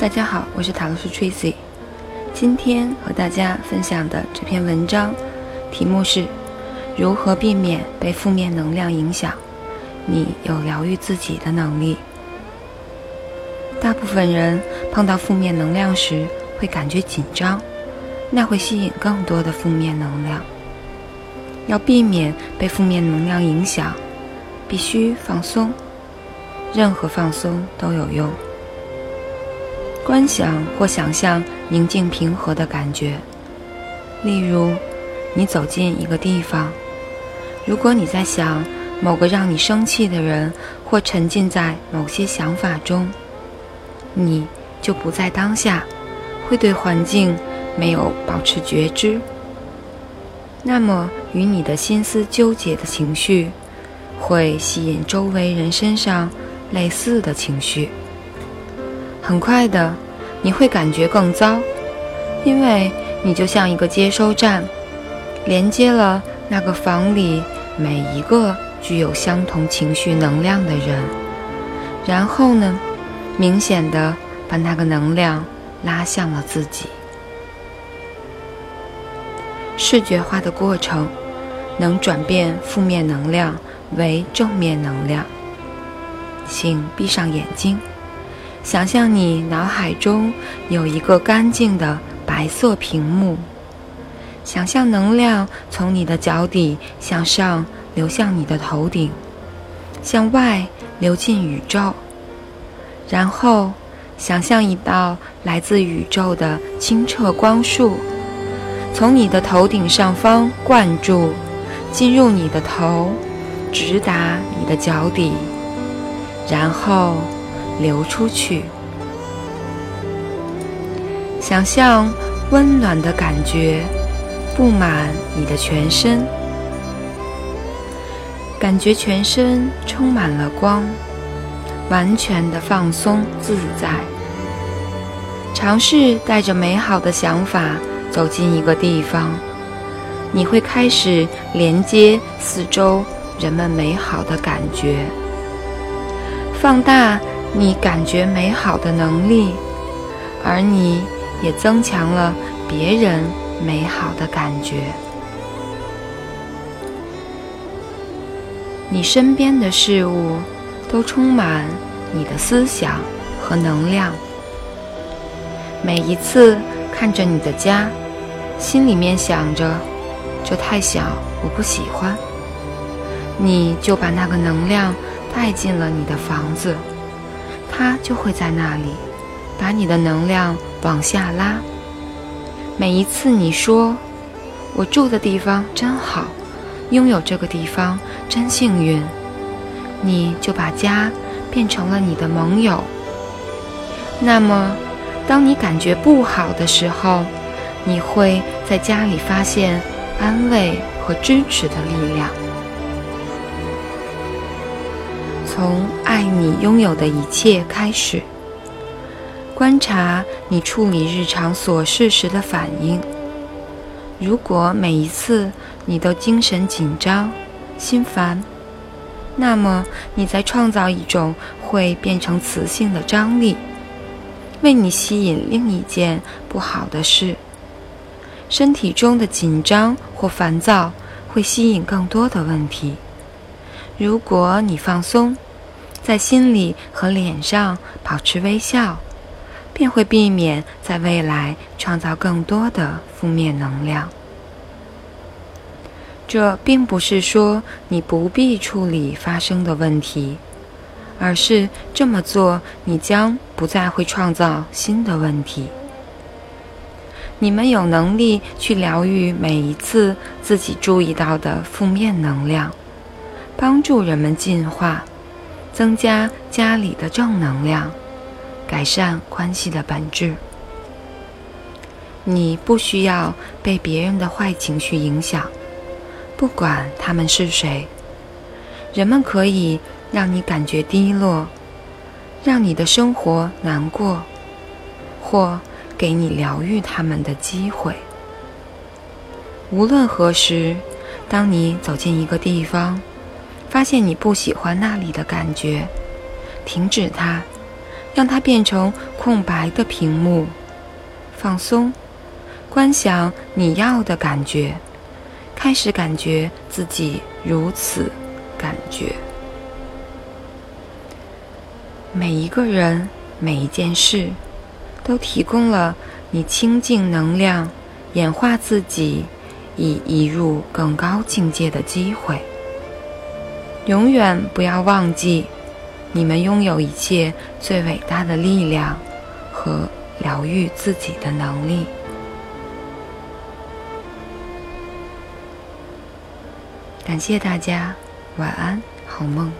大家好，我是塔罗斯 Tracy。今天和大家分享的这篇文章，题目是如何避免被负面能量影响。你有疗愈自己的能力。大部分人碰到负面能量时会感觉紧张，那会吸引更多的负面能量。要避免被负面能量影响，必须放松。任何放松都有用。观想或想象宁静平和的感觉，例如，你走进一个地方，如果你在想某个让你生气的人，或沉浸在某些想法中，你就不在当下，会对环境没有保持觉知。那么，与你的心思纠结的情绪，会吸引周围人身上类似的情绪。很快的，你会感觉更糟，因为你就像一个接收站，连接了那个房里每一个具有相同情绪能量的人，然后呢，明显的把那个能量拉向了自己。视觉化的过程能转变负面能量为正面能量。请闭上眼睛。想象你脑海中有一个干净的白色屏幕，想象能量从你的脚底向上流向你的头顶，向外流进宇宙，然后想象一道来自宇宙的清澈光束，从你的头顶上方灌注，进入你的头，直达你的脚底，然后。流出去，想象温暖的感觉布满你的全身，感觉全身充满了光，完全的放松自在。尝试带着美好的想法走进一个地方，你会开始连接四周人们美好的感觉，放大。你感觉美好的能力，而你也增强了别人美好的感觉。你身边的事物都充满你的思想和能量。每一次看着你的家，心里面想着“这太小，我不喜欢”，你就把那个能量带进了你的房子。它就会在那里，把你的能量往下拉。每一次你说“我住的地方真好，拥有这个地方真幸运”，你就把家变成了你的盟友。那么，当你感觉不好的时候，你会在家里发现安慰和支持的力量。从爱你拥有的一切开始，观察你处理日常琐事时的反应。如果每一次你都精神紧张、心烦，那么你在创造一种会变成磁性的张力，为你吸引另一件不好的事。身体中的紧张或烦躁会吸引更多的问题。如果你放松，在心里和脸上保持微笑，便会避免在未来创造更多的负面能量。这并不是说你不必处理发生的问题，而是这么做你将不再会创造新的问题。你们有能力去疗愈每一次自己注意到的负面能量，帮助人们进化。增加家里的正能量，改善关系的本质。你不需要被别人的坏情绪影响，不管他们是谁。人们可以让你感觉低落，让你的生活难过，或给你疗愈他们的机会。无论何时，当你走进一个地方。发现你不喜欢那里的感觉，停止它，让它变成空白的屏幕，放松，观想你要的感觉，开始感觉自己如此感觉。每一个人，每一件事，都提供了你清净能量、演化自己，以移入更高境界的机会。永远不要忘记，你们拥有一切最伟大的力量和疗愈自己的能力。感谢大家，晚安，好梦。